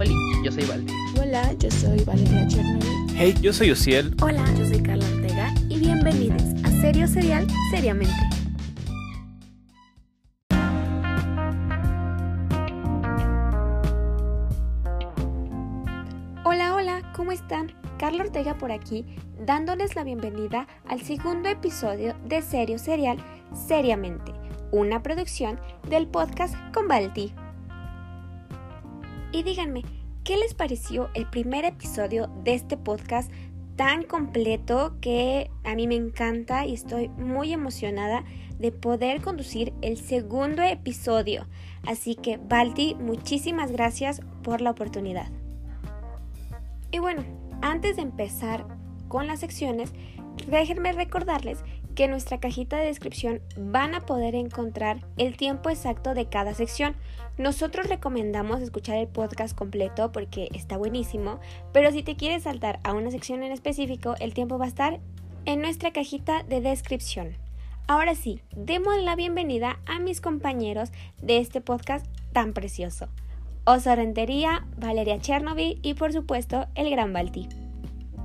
Hola, yo soy Valdi. Hola, yo soy Valeria Chernobyl. Hey, yo soy Ociel. Hola, yo soy Carla Ortega y bienvenidos a Serio Serial Seriamente. Hola, hola, ¿cómo están? Carla Ortega por aquí, dándoles la bienvenida al segundo episodio de Serio Serial Seriamente, una producción del podcast con Balti. Y díganme, ¿qué les pareció el primer episodio de este podcast tan completo que a mí me encanta y estoy muy emocionada de poder conducir el segundo episodio? Así que, Balti, muchísimas gracias por la oportunidad. Y bueno, antes de empezar con las secciones, déjenme recordarles que en nuestra cajita de descripción van a poder encontrar el tiempo exacto de cada sección. Nosotros recomendamos escuchar el podcast completo porque está buenísimo, pero si te quieres saltar a una sección en específico, el tiempo va a estar en nuestra cajita de descripción. Ahora sí, demos la bienvenida a mis compañeros de este podcast tan precioso. Oso Rentería, Valeria Chernobyl y por supuesto el Gran Balti.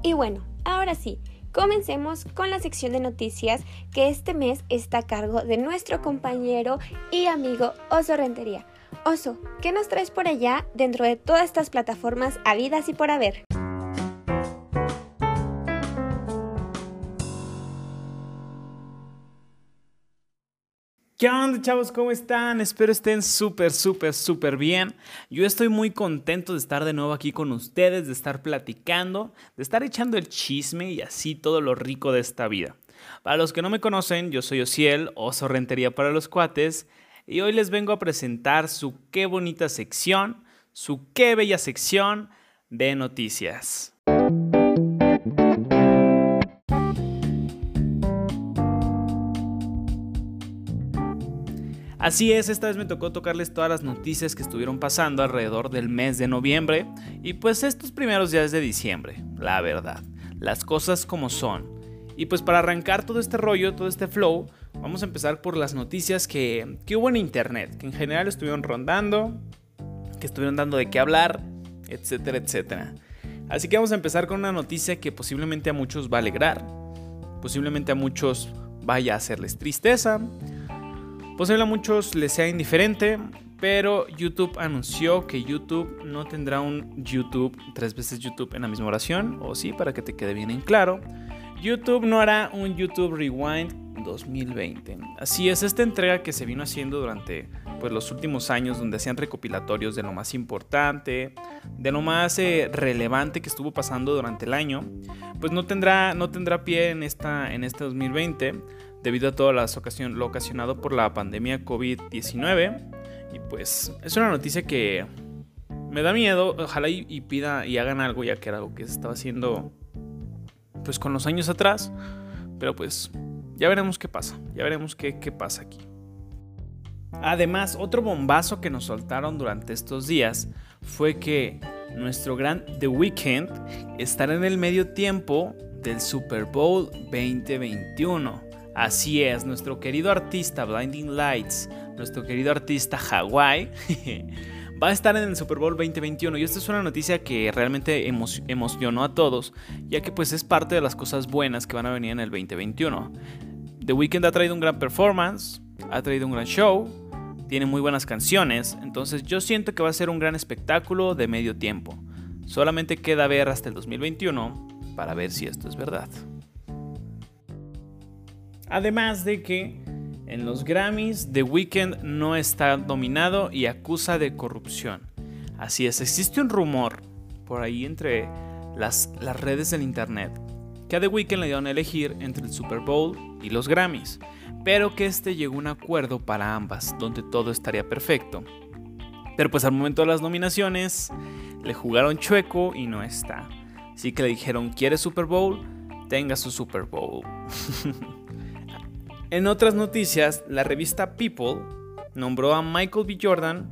Y bueno, ahora sí, comencemos con la sección de noticias que este mes está a cargo de nuestro compañero y amigo Oso Rentería. Oso, ¿qué nos traes por allá dentro de todas estas plataformas habidas y por haber? ¿Qué onda chavos? ¿Cómo están? Espero estén súper, súper, súper bien. Yo estoy muy contento de estar de nuevo aquí con ustedes, de estar platicando, de estar echando el chisme y así todo lo rico de esta vida. Para los que no me conocen, yo soy Ociel, oso rentería para los cuates, y hoy les vengo a presentar su qué bonita sección, su qué bella sección de noticias. Así es, esta vez me tocó tocarles todas las noticias que estuvieron pasando alrededor del mes de noviembre y pues estos primeros días de diciembre, la verdad, las cosas como son. Y pues para arrancar todo este rollo, todo este flow, vamos a empezar por las noticias que, que hubo en internet, que en general estuvieron rondando, que estuvieron dando de qué hablar, etcétera, etcétera. Así que vamos a empezar con una noticia que posiblemente a muchos va a alegrar, posiblemente a muchos vaya a hacerles tristeza, Posible a muchos les sea indiferente, pero YouTube anunció que YouTube no tendrá un YouTube, tres veces YouTube en la misma oración, o sí, para que te quede bien en claro. YouTube no hará un YouTube Rewind 2020. Así es, esta entrega que se vino haciendo durante pues, los últimos años, donde hacían recopilatorios de lo más importante, de lo más eh, relevante que estuvo pasando durante el año, pues no tendrá, no tendrá pie en, esta, en este 2020 debido a todo lo ocasionado por la pandemia COVID-19. Y pues es una noticia que me da miedo. Ojalá y, pida y hagan algo, ya que era algo que se estaba haciendo pues con los años atrás. Pero pues ya veremos qué pasa. Ya veremos qué, qué pasa aquí. Además, otro bombazo que nos soltaron durante estos días fue que nuestro gran The Weeknd estará en el medio tiempo del Super Bowl 2021. Así es, nuestro querido artista Blinding Lights, nuestro querido artista Hawaii, va a estar en el Super Bowl 2021 y esta es una noticia que realmente emocionó a todos, ya que pues es parte de las cosas buenas que van a venir en el 2021. The Weeknd ha traído un gran performance, ha traído un gran show, tiene muy buenas canciones, entonces yo siento que va a ser un gran espectáculo de medio tiempo. Solamente queda ver hasta el 2021 para ver si esto es verdad. Además de que en los Grammys The Weeknd no está dominado y acusa de corrupción. Así es, existe un rumor por ahí entre las, las redes del internet que a The Weeknd le dieron a elegir entre el Super Bowl y los Grammys, pero que este llegó a un acuerdo para ambas, donde todo estaría perfecto. Pero pues al momento de las nominaciones le jugaron chueco y no está. Así que le dijeron, ¿quiere Super Bowl? Tenga su Super Bowl. En otras noticias, la revista People nombró a Michael B. Jordan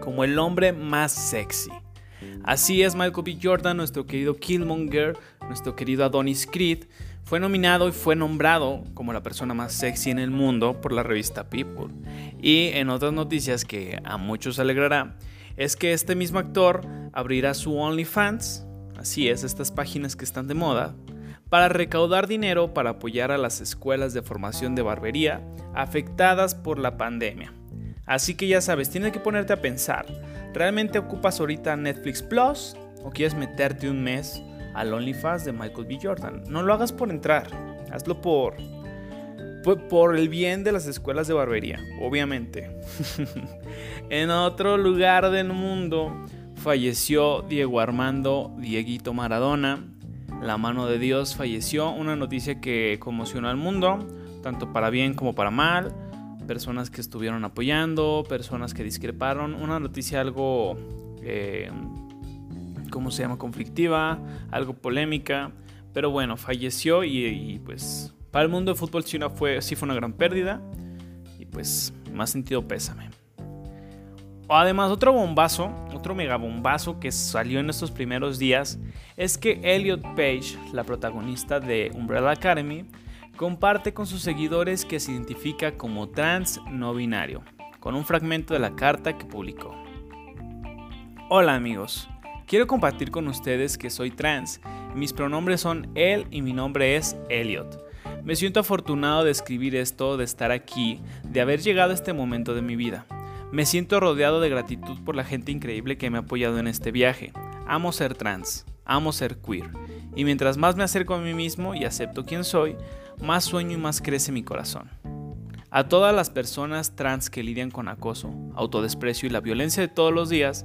como el hombre más sexy. Así es, Michael B. Jordan, nuestro querido Killmonger, nuestro querido Adonis Creed, fue nominado y fue nombrado como la persona más sexy en el mundo por la revista People. Y en otras noticias que a muchos alegrará, es que este mismo actor abrirá su OnlyFans, así es, estas páginas que están de moda, para recaudar dinero para apoyar a las escuelas de formación de barbería afectadas por la pandemia. Así que ya sabes, tienes que ponerte a pensar, ¿realmente ocupas ahorita Netflix Plus o quieres meterte un mes al OnlyFans de Michael B. Jordan? No lo hagas por entrar, hazlo por por el bien de las escuelas de barbería, obviamente. en otro lugar del mundo falleció Diego Armando Dieguito Maradona. La mano de Dios falleció, una noticia que conmocionó al mundo, tanto para bien como para mal. Personas que estuvieron apoyando, personas que discreparon. Una noticia algo, eh, ¿cómo se llama? Conflictiva, algo polémica. Pero bueno, falleció y pues para el mundo del fútbol sí, fue, sí fue una gran pérdida. Y pues más sentido pésame. Además, otro bombazo, otro mega bombazo que salió en estos primeros días es que Elliot Page, la protagonista de Umbrella Academy, comparte con sus seguidores que se identifica como trans no binario, con un fragmento de la carta que publicó. Hola amigos, quiero compartir con ustedes que soy trans, mis pronombres son él y mi nombre es Elliot. Me siento afortunado de escribir esto, de estar aquí, de haber llegado a este momento de mi vida. Me siento rodeado de gratitud por la gente increíble que me ha apoyado en este viaje. Amo ser trans, amo ser queer. Y mientras más me acerco a mí mismo y acepto quién soy, más sueño y más crece mi corazón. A todas las personas trans que lidian con acoso, autodesprecio y la violencia de todos los días,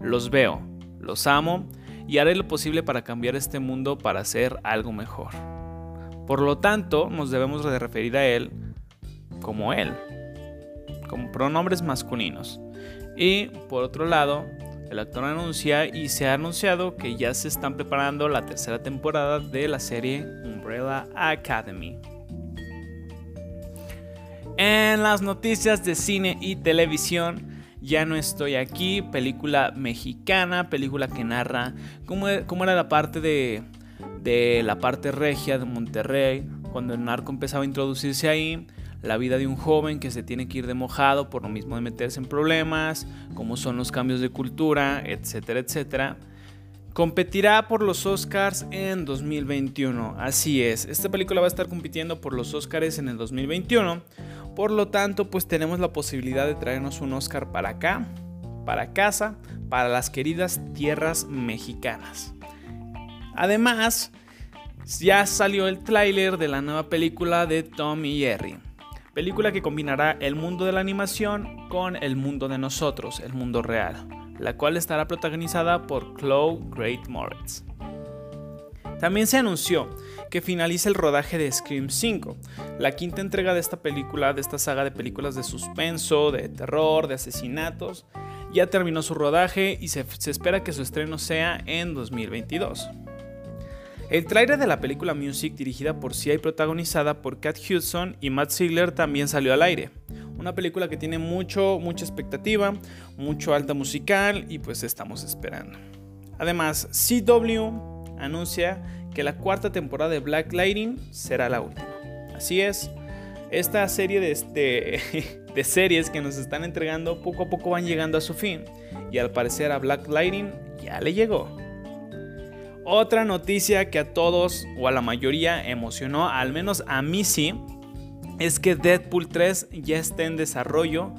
los veo, los amo y haré lo posible para cambiar este mundo para hacer algo mejor. Por lo tanto, nos debemos de referir a él como él, como pronombres masculinos. Y por otro lado, el actor anuncia y se ha anunciado que ya se están preparando la tercera temporada de la serie Umbrella Academy. En las noticias de cine y televisión, ya no estoy aquí, película mexicana, película que narra cómo, cómo era la parte de de la parte regia de Monterrey, cuando el narco empezaba a introducirse ahí, la vida de un joven que se tiene que ir de mojado por lo mismo de meterse en problemas, cómo son los cambios de cultura, etcétera, etcétera. Competirá por los Oscars en 2021. Así es, esta película va a estar compitiendo por los Oscars en el 2021. Por lo tanto, pues tenemos la posibilidad de traernos un Oscar para acá, para casa, para las queridas tierras mexicanas. Además, ya salió el tráiler de la nueva película de Tom y Jerry. Película que combinará el mundo de la animación con el mundo de nosotros, el mundo real, la cual estará protagonizada por Chloe Great Moritz. También se anunció que finaliza el rodaje de Scream 5, la quinta entrega de esta película, de esta saga de películas de suspenso, de terror, de asesinatos. Ya terminó su rodaje y se, se espera que su estreno sea en 2022. El trailer de la película Music, dirigida por Sia y protagonizada por Kat Hudson y Matt Ziegler, también salió al aire. Una película que tiene mucho, mucha expectativa, mucho alta musical y pues estamos esperando. Además, CW anuncia que la cuarta temporada de Black Lightning será la última. Así es, esta serie de, de, de, series que nos están entregando poco a poco van llegando a su fin. Y al parecer a Black Lightning ya le llegó. Otra noticia que a todos o a la mayoría emocionó, al menos a mí sí, es que Deadpool 3 ya está en desarrollo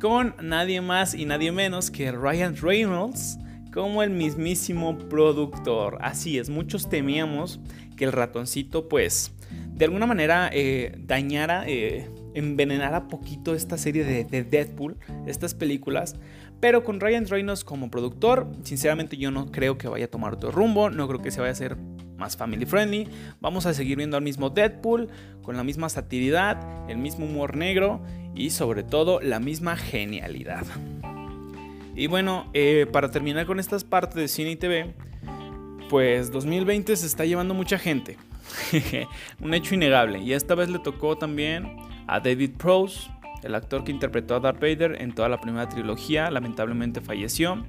con nadie más y nadie menos que Ryan Reynolds como el mismísimo productor. Así es, muchos temíamos que el ratoncito pues de alguna manera eh, dañara, eh, envenenara poquito esta serie de, de Deadpool, estas películas, pero con Ryan Reynolds como productor, sinceramente yo no creo que vaya a tomar otro rumbo, no creo que se vaya a hacer más family friendly. Vamos a seguir viendo al mismo Deadpool, con la misma satiridad, el mismo humor negro y sobre todo la misma genialidad. Y bueno, eh, para terminar con estas partes de cine y TV, pues 2020 se está llevando mucha gente. Un hecho innegable. Y esta vez le tocó también a David Prose, el actor que interpretó a Darth Vader en toda la primera trilogía lamentablemente falleció.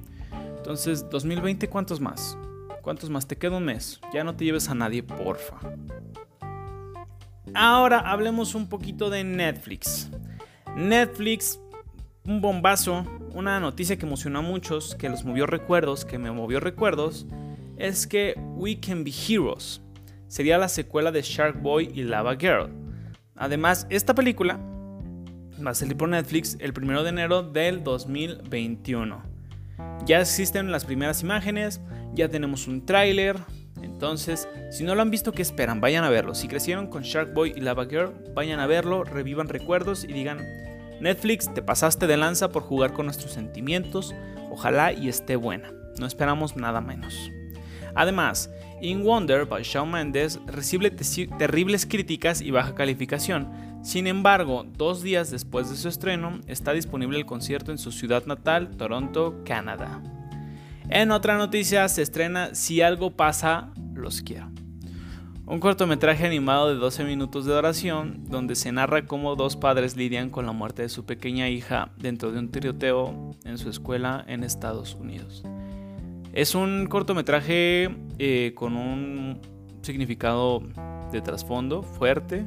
Entonces, 2020, ¿cuántos más? ¿Cuántos más? Te queda un mes. Ya no te lleves a nadie, porfa. Ahora hablemos un poquito de Netflix. Netflix, un bombazo, una noticia que emocionó a muchos, que los movió recuerdos, que me movió recuerdos, es que We Can Be Heroes sería la secuela de Shark Boy y Lava Girl. Además, esta película va a salir por Netflix el 1 de enero del 2021. Ya existen las primeras imágenes, ya tenemos un tráiler, entonces, si no lo han visto, ¿qué esperan? Vayan a verlo. Si crecieron con Shark Boy y Lava Girl, vayan a verlo, revivan recuerdos y digan, Netflix, te pasaste de lanza por jugar con nuestros sentimientos, ojalá y esté buena. No esperamos nada menos. Además, In Wonder by Shawn Mendes recibe terribles críticas y baja calificación. Sin embargo, dos días después de su estreno, está disponible el concierto en su ciudad natal, Toronto, Canadá. En otra noticia se estrena Si algo pasa, los quiero. Un cortometraje animado de 12 minutos de duración donde se narra cómo dos padres lidian con la muerte de su pequeña hija dentro de un tiroteo en su escuela en Estados Unidos. Es un cortometraje eh, con un significado de trasfondo fuerte,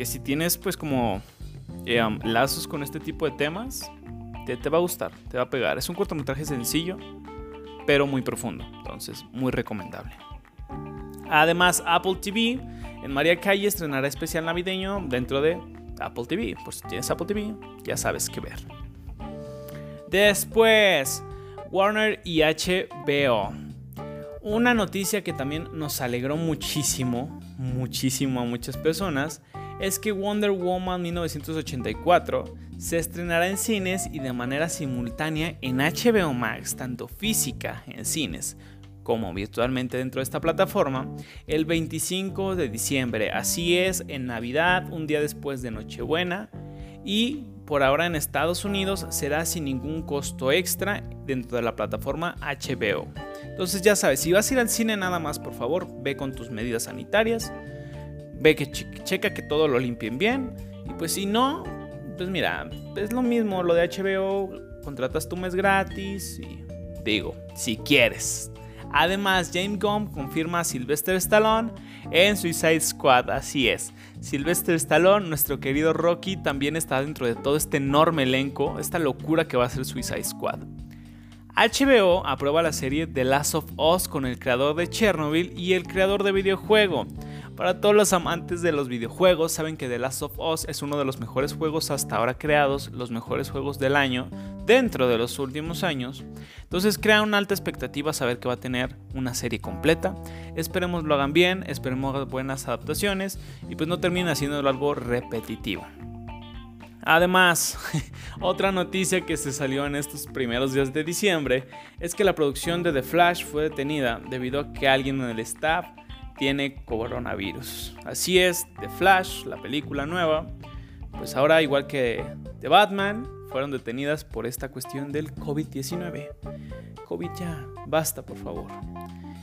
que si tienes pues como eh, lazos con este tipo de temas, te, te va a gustar, te va a pegar. Es un cortometraje sencillo, pero muy profundo, entonces muy recomendable. Además, Apple TV en María Calle estrenará especial navideño dentro de Apple TV. Por si tienes Apple TV, ya sabes qué ver. Después, Warner y HBO. Una noticia que también nos alegró muchísimo, muchísimo a muchas personas, es que Wonder Woman 1984 se estrenará en cines y de manera simultánea en HBO Max, tanto física en cines como virtualmente dentro de esta plataforma, el 25 de diciembre. Así es, en Navidad, un día después de Nochebuena. Y por ahora en Estados Unidos será sin ningún costo extra dentro de la plataforma HBO. Entonces ya sabes, si vas a ir al cine nada más, por favor, ve con tus medidas sanitarias, ve que checa que todo lo limpien bien y pues si no, pues mira, es lo mismo lo de HBO, contratas tu mes gratis y digo, si quieres. Además, James Gunn confirma a Sylvester Stallone en Suicide Squad, así es. Sylvester Stallone, nuestro querido Rocky, también está dentro de todo este enorme elenco, esta locura que va a ser Suicide Squad. HBO aprueba la serie The Last of Us con el creador de Chernobyl y el creador de videojuego. Para todos los amantes de los videojuegos, saben que The Last of Us es uno de los mejores juegos hasta ahora creados, los mejores juegos del año, dentro de los últimos años. Entonces crea una alta expectativa saber que va a tener una serie completa. Esperemos lo hagan bien, esperemos buenas adaptaciones y pues no terminen haciéndolo algo repetitivo. Además, otra noticia que se salió en estos primeros días de diciembre es que la producción de The Flash fue detenida debido a que alguien en el staff tiene coronavirus. Así es, The Flash, la película nueva, pues ahora igual que The Batman, fueron detenidas por esta cuestión del COVID-19. COVID ya, basta por favor.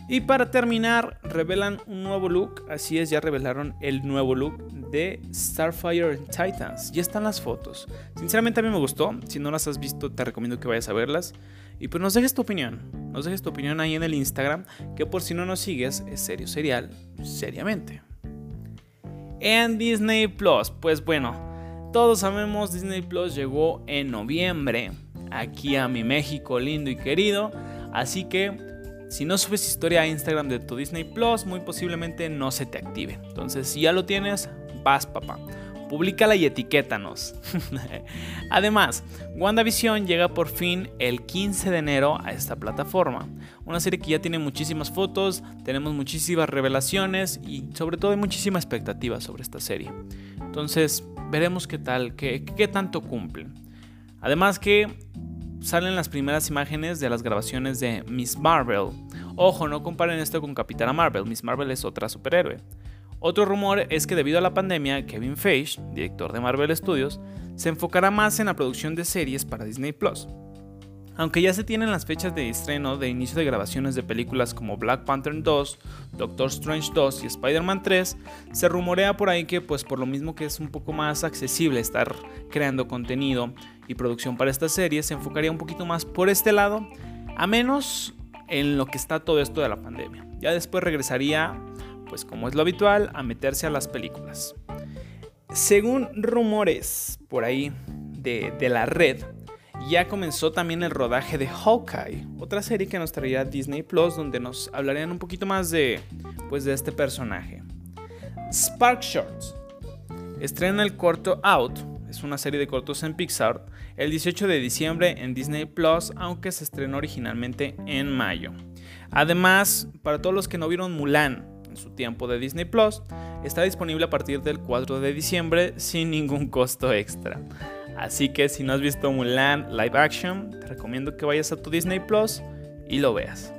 Y para terminar, revelan un nuevo look, así es, ya revelaron el nuevo look de Starfire Titans. Ya están las fotos. Sinceramente a mí me gustó, si no las has visto te recomiendo que vayas a verlas. Y pues nos dejes tu opinión, nos dejes tu opinión ahí en el Instagram, que por si no nos sigues, es serio serial, seriamente. En Disney Plus, pues bueno, todos sabemos, Disney Plus llegó en noviembre aquí a mi México lindo y querido. Así que si no subes historia a Instagram de tu Disney Plus, muy posiblemente no se te active. Entonces, si ya lo tienes, vas, papá. Públicala y etiquétanos. Además, WandaVision llega por fin el 15 de enero a esta plataforma. Una serie que ya tiene muchísimas fotos, tenemos muchísimas revelaciones y sobre todo hay muchísima expectativa sobre esta serie. Entonces, veremos qué tal, qué, qué tanto cumplen. Además que salen las primeras imágenes de las grabaciones de Miss Marvel. Ojo, no comparen esto con Capitana Marvel, Miss Marvel es otra superhéroe. Otro rumor es que debido a la pandemia, Kevin Feige, director de Marvel Studios, se enfocará más en la producción de series para Disney Plus. Aunque ya se tienen las fechas de estreno de inicio de grabaciones de películas como Black Panther 2, Doctor Strange 2 y Spider-Man 3, se rumorea por ahí que pues por lo mismo que es un poco más accesible estar creando contenido y producción para esta serie, se enfocaría un poquito más por este lado, a menos en lo que está todo esto de la pandemia. Ya después regresaría, pues como es lo habitual, a meterse a las películas. Según rumores por ahí de, de la red, ya comenzó también el rodaje de Hawkeye, otra serie que nos traerá Disney Plus donde nos hablarían un poquito más de pues de este personaje. Spark Shorts estrena el corto Out, es una serie de cortos en Pixar, el 18 de diciembre en Disney Plus, aunque se estrenó originalmente en mayo. Además, para todos los que no vieron Mulan en su tiempo de Disney Plus, está disponible a partir del 4 de diciembre sin ningún costo extra. Así que si no has visto Mulan live action, te recomiendo que vayas a tu Disney Plus y lo veas.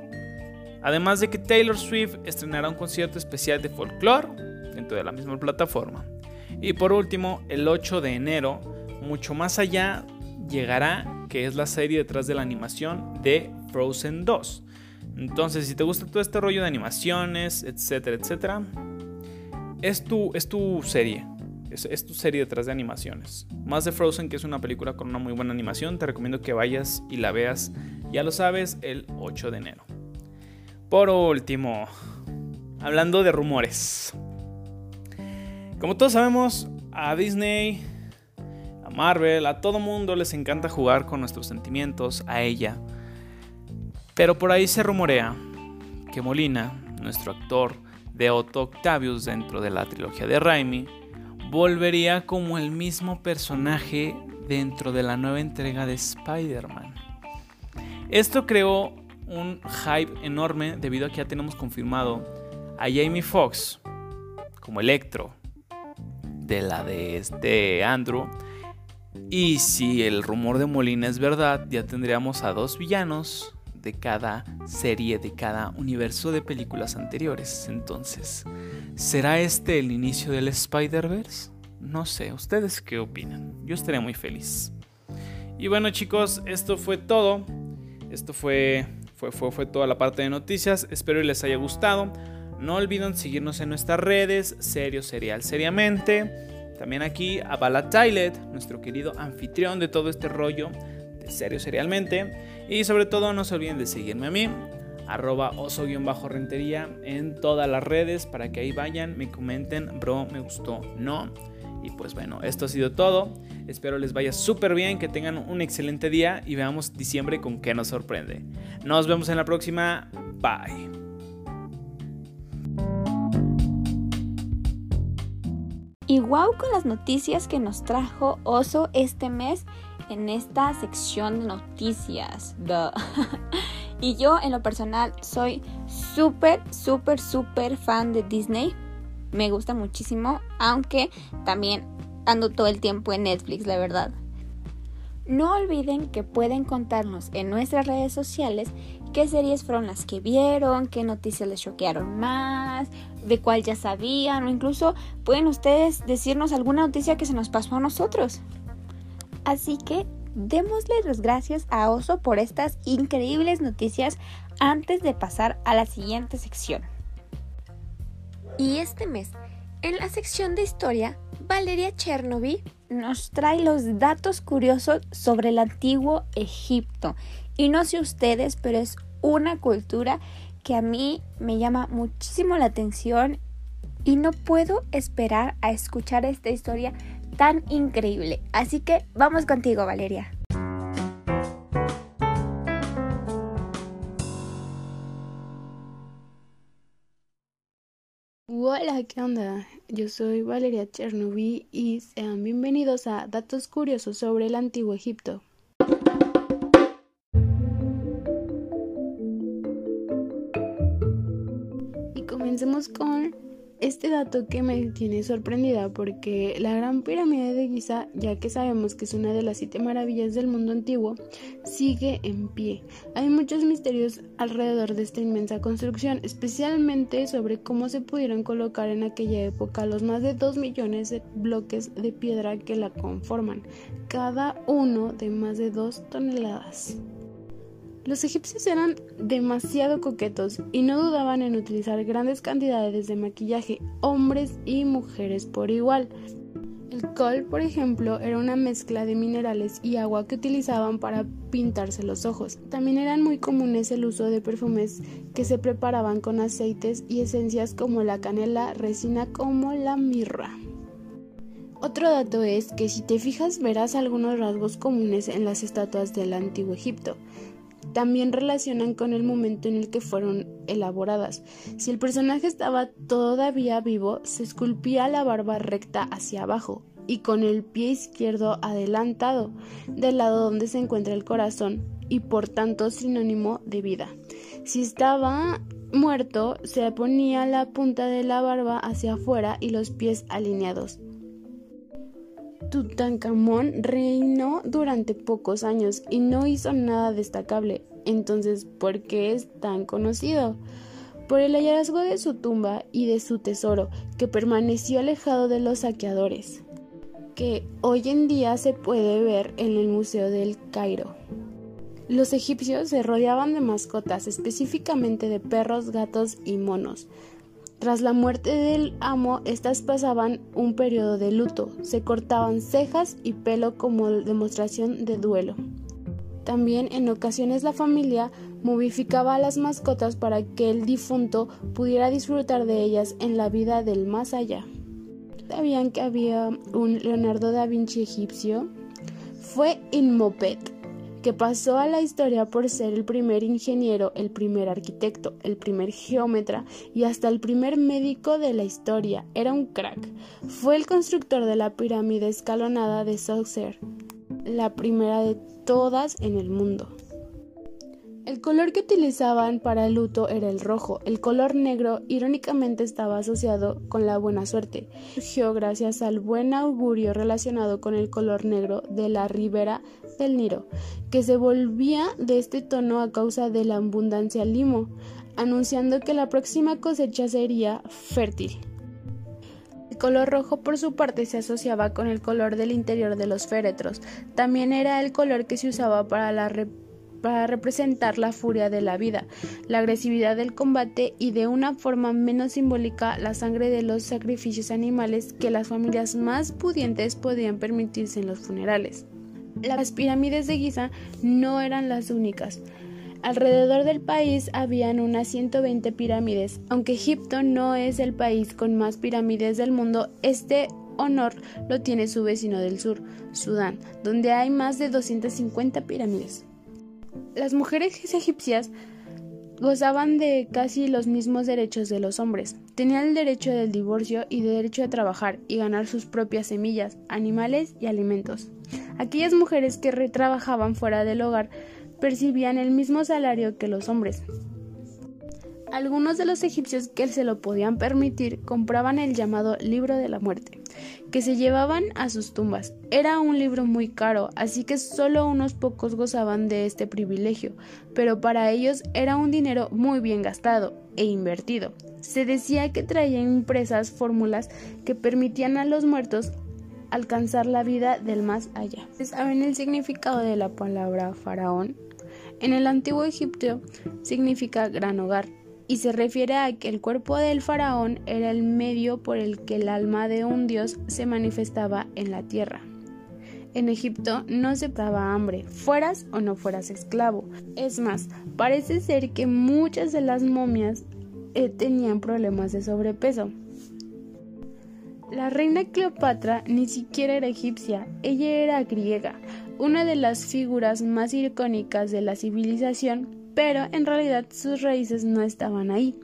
Además de que Taylor Swift estrenará un concierto especial de folklore dentro de la misma plataforma. Y por último, el 8 de enero, mucho más allá, llegará, que es la serie detrás de la animación de Frozen 2. Entonces, si te gusta todo este rollo de animaciones, etcétera, etcétera, es tu, es tu serie. Es, tu serie detrás de animaciones. Más de Frozen, que es una película con una muy buena animación, te recomiendo que vayas y la veas, ya lo sabes, el 8 de enero. Por último, hablando de rumores. Como todos sabemos, a Disney, a Marvel, a todo mundo les encanta jugar con nuestros sentimientos, a ella. Pero por ahí se rumorea que Molina, nuestro actor de Otto Octavius dentro de la trilogía de Raimi, volvería como el mismo personaje dentro de la nueva entrega de Spider-Man. Esto creó un hype enorme debido a que ya tenemos confirmado a Jamie Foxx como Electro de la de este Andrew. Y si el rumor de Molina es verdad, ya tendríamos a dos villanos de cada serie, de cada universo de películas anteriores. Entonces, ¿será este el inicio del Spider-Verse? No sé, ¿ustedes qué opinan? Yo estaría muy feliz. Y bueno chicos, esto fue todo. Esto fue, fue, fue, fue toda la parte de noticias. Espero que les haya gustado. No olviden seguirnos en nuestras redes, Serio Serial Seriamente. También aquí a Bala Tylet, nuestro querido anfitrión de todo este rollo de Serio Serialmente. Y sobre todo no se olviden de seguirme a mí, arroba oso-rentería en todas las redes para que ahí vayan, me comenten, bro, me gustó, no. Y pues bueno, esto ha sido todo. Espero les vaya súper bien, que tengan un excelente día y veamos diciembre con qué nos sorprende. Nos vemos en la próxima. Bye. Y wow con las noticias que nos trajo Oso este mes en esta sección de noticias. y yo en lo personal soy súper, súper, súper fan de Disney. Me gusta muchísimo, aunque también ando todo el tiempo en Netflix, la verdad. No olviden que pueden contarnos en nuestras redes sociales qué series fueron las que vieron, qué noticias les choquearon más, de cuál ya sabían o incluso pueden ustedes decirnos alguna noticia que se nos pasó a nosotros. Así que démosle las gracias a Oso por estas increíbles noticias antes de pasar a la siguiente sección. Y este mes, en la sección de historia, Valeria Chernobyl nos trae los datos curiosos sobre el antiguo Egipto. Y no sé ustedes, pero es una cultura que a mí me llama muchísimo la atención y no puedo esperar a escuchar esta historia tan increíble. Así que vamos contigo, Valeria. Hola, ¿qué onda? Yo soy Valeria Chernobyl y sean bienvenidos a Datos Curiosos sobre el Antiguo Egipto. Comencemos con este dato que me tiene sorprendida porque la Gran Pirámide de Giza, ya que sabemos que es una de las siete maravillas del mundo antiguo, sigue en pie. Hay muchos misterios alrededor de esta inmensa construcción, especialmente sobre cómo se pudieron colocar en aquella época los más de 2 millones de bloques de piedra que la conforman, cada uno de más de 2 toneladas. Los egipcios eran demasiado coquetos y no dudaban en utilizar grandes cantidades de maquillaje, hombres y mujeres por igual. El col, por ejemplo, era una mezcla de minerales y agua que utilizaban para pintarse los ojos. También eran muy comunes el uso de perfumes que se preparaban con aceites y esencias como la canela, resina como la mirra. Otro dato es que si te fijas verás algunos rasgos comunes en las estatuas del antiguo Egipto. También relacionan con el momento en el que fueron elaboradas. Si el personaje estaba todavía vivo, se esculpía la barba recta hacia abajo y con el pie izquierdo adelantado del lado donde se encuentra el corazón y por tanto sinónimo de vida. Si estaba muerto, se ponía la punta de la barba hacia afuera y los pies alineados. Tutankamón reinó durante pocos años y no hizo nada destacable. Entonces, ¿por qué es tan conocido? Por el hallazgo de su tumba y de su tesoro, que permaneció alejado de los saqueadores, que hoy en día se puede ver en el Museo del Cairo. Los egipcios se rodeaban de mascotas, específicamente de perros, gatos y monos. Tras la muerte del amo, estas pasaban un periodo de luto, se cortaban cejas y pelo como demostración de duelo. También en ocasiones la familia movificaba a las mascotas para que el difunto pudiera disfrutar de ellas en la vida del más allá. ¿Sabían que había un Leonardo da Vinci egipcio? Fue Inmopet que pasó a la historia por ser el primer ingeniero, el primer arquitecto, el primer geómetra y hasta el primer médico de la historia. Era un crack. Fue el constructor de la pirámide escalonada de Saucer, la primera de todas en el mundo. El color que utilizaban para el luto era el rojo. El color negro irónicamente estaba asociado con la buena suerte. Surgió gracias al buen augurio relacionado con el color negro de la ribera del Niro, que se volvía de este tono a causa de la abundancia limo, anunciando que la próxima cosecha sería fértil. Color rojo por su parte se asociaba con el color del interior de los féretros. También era el color que se usaba para para representar la furia de la vida, la agresividad del combate y de una forma menos simbólica la sangre de los sacrificios animales que las familias más pudientes podían permitirse en los funerales. Las pirámides de Giza no eran las únicas. Alrededor del país habían unas 120 pirámides. Aunque Egipto no es el país con más pirámides del mundo, este honor lo tiene su vecino del sur, Sudán, donde hay más de 250 pirámides. Las mujeres egipcias gozaban de casi los mismos derechos de los hombres. Tenían el derecho del divorcio y de derecho a trabajar y ganar sus propias semillas, animales y alimentos. Aquellas mujeres que retrabajaban fuera del hogar percibían el mismo salario que los hombres. Algunos de los egipcios que se lo podían permitir compraban el llamado libro de la muerte, que se llevaban a sus tumbas. Era un libro muy caro, así que solo unos pocos gozaban de este privilegio, pero para ellos era un dinero muy bien gastado e invertido. Se decía que traían impresas fórmulas que permitían a los muertos alcanzar la vida del más allá. ¿Saben el significado de la palabra faraón? En el antiguo Egipto significa gran hogar y se refiere a que el cuerpo del faraón era el medio por el que el alma de un dios se manifestaba en la tierra. En Egipto no se daba hambre, fueras o no fueras esclavo. Es más, parece ser que muchas de las momias eh, tenían problemas de sobrepeso. La reina Cleopatra ni siquiera era egipcia, ella era griega, una de las figuras más icónicas de la civilización pero en realidad sus raíces no estaban ahí.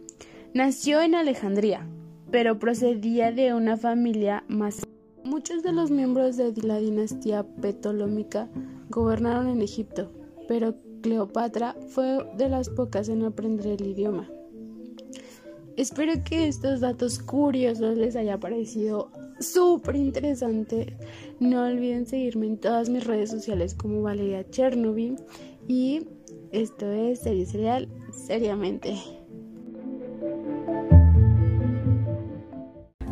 Nació en Alejandría, pero procedía de una familia más. Muchos de los miembros de la dinastía ptolómica gobernaron en Egipto, pero Cleopatra fue de las pocas en aprender el idioma. Espero que estos datos curiosos les haya parecido súper interesante. No olviden seguirme en todas mis redes sociales como Valeria Chernobyl y esto es Serie Serial Seriamente.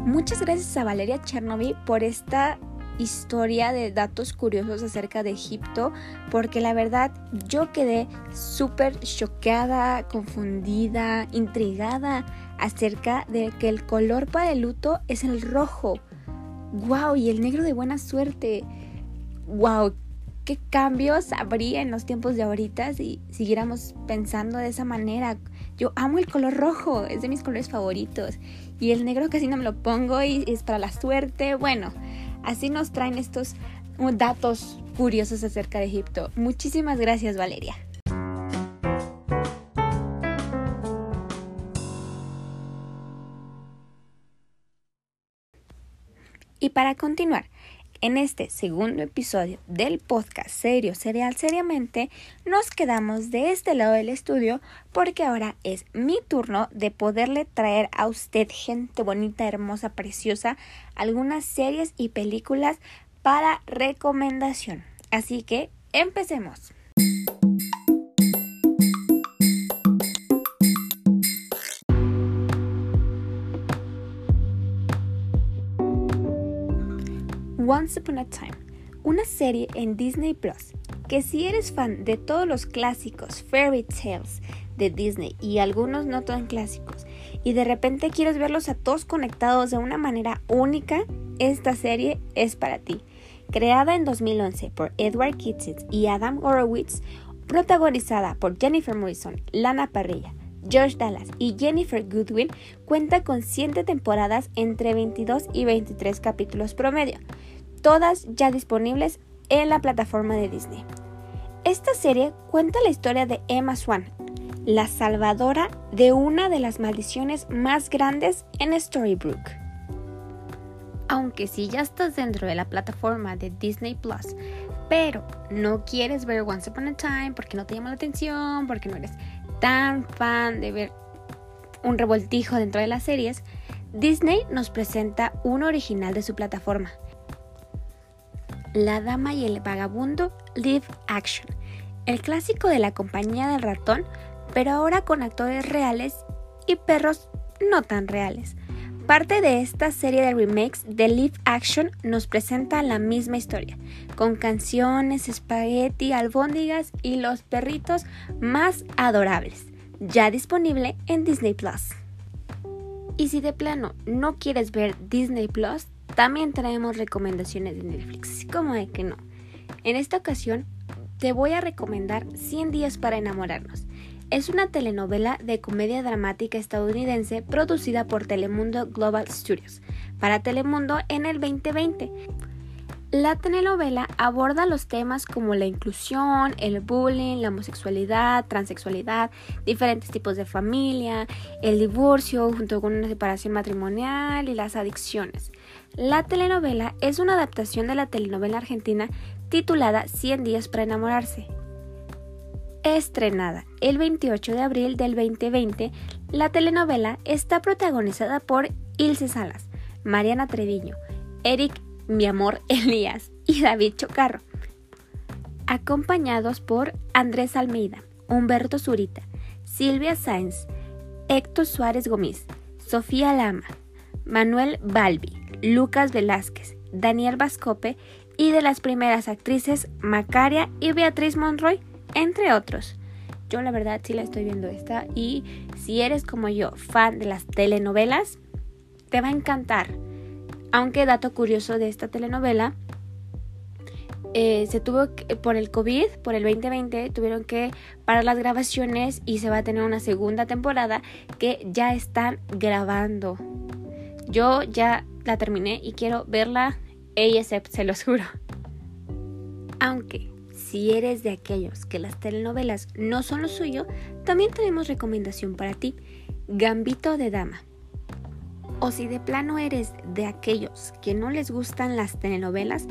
Muchas gracias a Valeria Chernobyl por esta historia de datos curiosos acerca de Egipto, porque la verdad yo quedé súper choqueada, confundida, intrigada acerca de que el color para el luto es el rojo. ¡Wow! Y el negro de buena suerte. ¡Wow! qué cambios habría en los tiempos de ahorita si siguiéramos pensando de esa manera. Yo amo el color rojo, es de mis colores favoritos. Y el negro casi no me lo pongo y es para la suerte. Bueno, Así nos traen estos datos curiosos acerca de Egipto. Muchísimas gracias Valeria. Para continuar, en este segundo episodio del podcast Serio Serial Seriamente, nos quedamos de este lado del estudio porque ahora es mi turno de poderle traer a usted, gente bonita, hermosa, preciosa, algunas series y películas para recomendación. Así que empecemos. Once Upon a Time, una serie en Disney Plus, que si eres fan de todos los clásicos fairy tales de Disney y algunos no tan clásicos, y de repente quieres verlos a todos conectados de una manera única, esta serie es para ti. Creada en 2011 por Edward Kitsis y Adam Horowitz, protagonizada por Jennifer Morrison, Lana Parrilla, Josh Dallas y Jennifer Goodwin, cuenta con 7 temporadas entre 22 y 23 capítulos promedio todas ya disponibles en la plataforma de Disney. Esta serie cuenta la historia de Emma Swan, la salvadora de una de las maldiciones más grandes en Storybrooke. Aunque si ya estás dentro de la plataforma de Disney Plus, pero no quieres ver Once Upon a Time porque no te llama la atención, porque no eres tan fan de ver un revoltijo dentro de las series, Disney nos presenta un original de su plataforma, la Dama y el Vagabundo Live Action, el clásico de la compañía del ratón, pero ahora con actores reales y perros no tan reales. Parte de esta serie de remakes de Live Action nos presenta la misma historia, con canciones, espagueti, albóndigas y los perritos más adorables, ya disponible en Disney Plus. Y si de plano no quieres ver Disney Plus, también traemos recomendaciones de Netflix, como de que no. En esta ocasión te voy a recomendar 100 días para enamorarnos. Es una telenovela de comedia dramática estadounidense producida por Telemundo Global Studios para Telemundo en el 2020. La telenovela aborda los temas como la inclusión, el bullying, la homosexualidad, transexualidad, diferentes tipos de familia, el divorcio junto con una separación matrimonial y las adicciones. La telenovela es una adaptación de la telenovela argentina titulada 100 días para enamorarse. Estrenada el 28 de abril del 2020, la telenovela está protagonizada por Ilse Salas, Mariana Treviño, Eric Mi Amor Elías y David Chocarro, acompañados por Andrés Almeida, Humberto Zurita, Silvia Sáenz, Héctor Suárez Gómez, Sofía Lama, Manuel Balbi, Lucas Velázquez, Daniel Vascope y de las primeras actrices Macaria y Beatriz Monroy, entre otros. Yo la verdad sí la estoy viendo esta y si eres como yo fan de las telenovelas, te va a encantar. Aunque dato curioso de esta telenovela, eh, se tuvo por el COVID, por el 2020, tuvieron que parar las grabaciones y se va a tener una segunda temporada que ya están grabando. Yo ya la terminé y quiero verla ASAP, se los juro. Aunque si eres de aquellos que las telenovelas no son lo suyo, también tenemos recomendación para ti, Gambito de Dama. O si de plano eres de aquellos que no les gustan las telenovelas,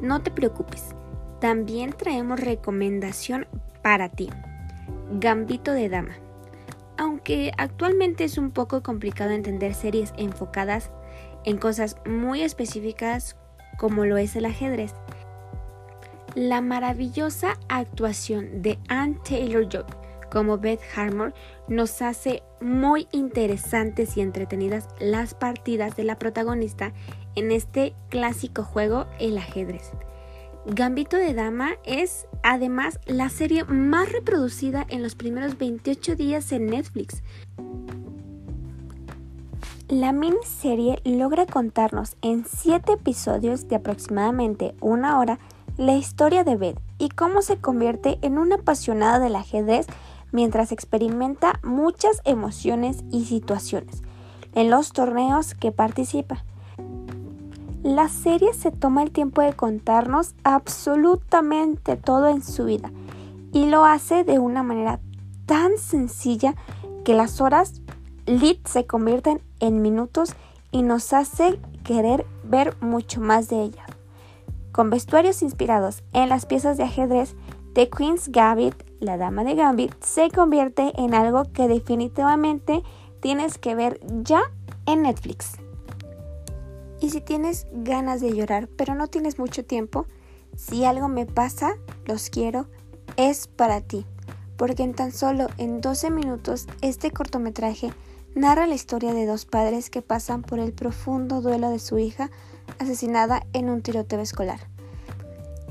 no te preocupes. También traemos recomendación para ti. Gambito de Dama. Aunque actualmente es un poco complicado entender series enfocadas en cosas muy específicas como lo es el ajedrez. La maravillosa actuación de Anne Taylor Joy como Beth Harmon nos hace muy interesantes y entretenidas las partidas de la protagonista en este clásico juego, el ajedrez. Gambito de Dama es además la serie más reproducida en los primeros 28 días en Netflix, la miniserie logra contarnos en 7 episodios de aproximadamente una hora la historia de Beth y cómo se convierte en una apasionada del ajedrez mientras experimenta muchas emociones y situaciones en los torneos que participa. la serie se toma el tiempo de contarnos absolutamente todo en su vida y lo hace de una manera tan sencilla que las horas lit se convierten en minutos y nos hace querer ver mucho más de ella. Con vestuarios inspirados en las piezas de ajedrez, The Queen's Gambit, la Dama de Gambit, se convierte en algo que definitivamente tienes que ver ya en Netflix. Y si tienes ganas de llorar pero no tienes mucho tiempo, si algo me pasa, los quiero, es para ti. Porque en tan solo en 12 minutos este cortometraje narra la historia de dos padres que pasan por el profundo duelo de su hija asesinada en un tiroteo escolar.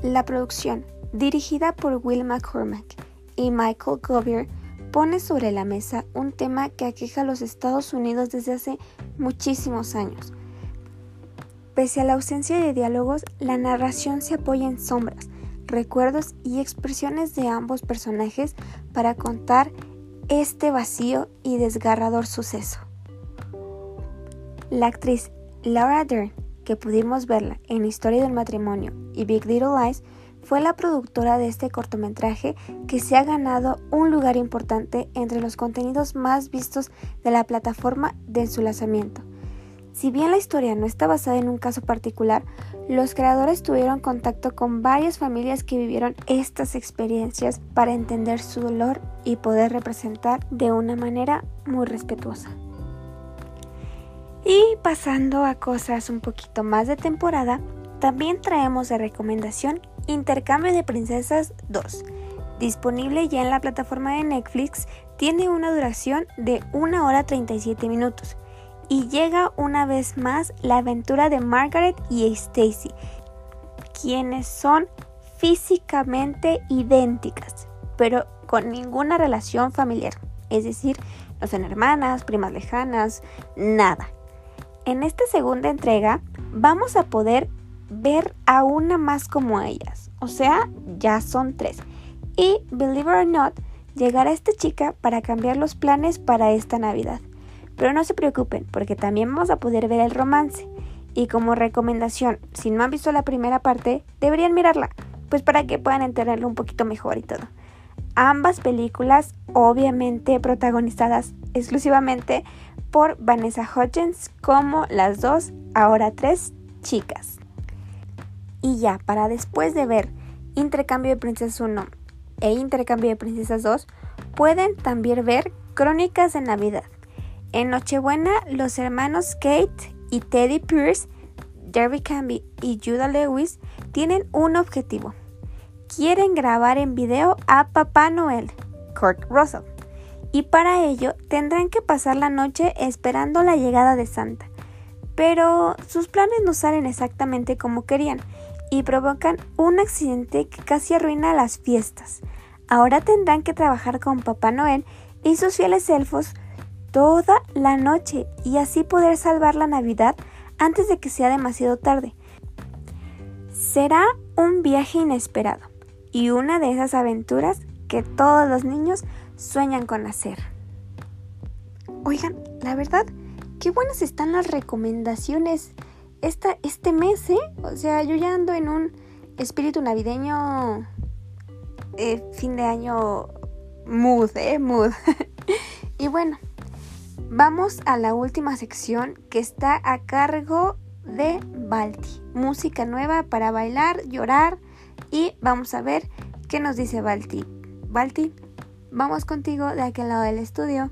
La producción, dirigida por Will McCormack y Michael Govier, pone sobre la mesa un tema que aqueja a los Estados Unidos desde hace muchísimos años Pese a la ausencia de diálogos, la narración se apoya en sombras, recuerdos y expresiones de ambos personajes para contar este vacío y desgarrador suceso. La actriz Laura Dern, que pudimos verla en Historia del Matrimonio y Big Little Lies, fue la productora de este cortometraje que se ha ganado un lugar importante entre los contenidos más vistos de la plataforma de su lanzamiento. Si bien la historia no está basada en un caso particular, los creadores tuvieron contacto con varias familias que vivieron estas experiencias para entender su dolor y poder representar de una manera muy respetuosa. Y pasando a cosas un poquito más de temporada, también traemos de recomendación Intercambio de Princesas 2. Disponible ya en la plataforma de Netflix, tiene una duración de 1 hora 37 minutos y llega una vez más la aventura de Margaret y Stacy, quienes son físicamente idénticas, pero con ninguna relación familiar. Es decir, no son hermanas, primas lejanas, nada. En esta segunda entrega vamos a poder ver a una más como ellas, o sea, ya son tres. Y, believe it or not, llegará esta chica para cambiar los planes para esta Navidad. Pero no se preocupen, porque también vamos a poder ver el romance. Y como recomendación, si no han visto la primera parte, deberían mirarla, pues para que puedan entenderlo un poquito mejor y todo. Ambas películas, obviamente protagonizadas exclusivamente por Vanessa Hudgens como las dos, ahora tres chicas. Y ya, para después de ver Intercambio de Princesas 1 e Intercambio de Princesas 2, pueden también ver Crónicas de Navidad, en Nochebuena, los hermanos Kate y Teddy Pierce, Derby Camby y Judah Lewis tienen un objetivo. Quieren grabar en video a Papá Noel, Kurt Russell, y para ello tendrán que pasar la noche esperando la llegada de Santa. Pero sus planes no salen exactamente como querían y provocan un accidente que casi arruina las fiestas. Ahora tendrán que trabajar con Papá Noel y sus fieles elfos toda la noche y así poder salvar la Navidad antes de que sea demasiado tarde. Será un viaje inesperado y una de esas aventuras que todos los niños sueñan con hacer. Oigan, la verdad, qué buenas están las recomendaciones esta, este mes, ¿eh? O sea, yo ya ando en un espíritu navideño, eh, fin de año mood, ¿eh? Mood. y bueno, Vamos a la última sección que está a cargo de Balti. Música nueva para bailar, llorar y vamos a ver qué nos dice Balti. Balti, vamos contigo de aquel lado del estudio.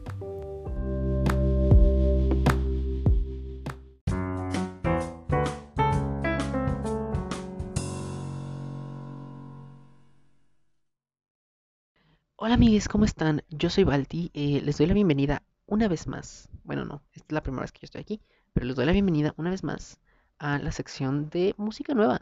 Hola amigues, ¿cómo están? Yo soy Balti, eh, les doy la bienvenida una vez más, bueno no, esta es la primera vez que yo estoy aquí, pero les doy la bienvenida una vez más a la sección de música nueva.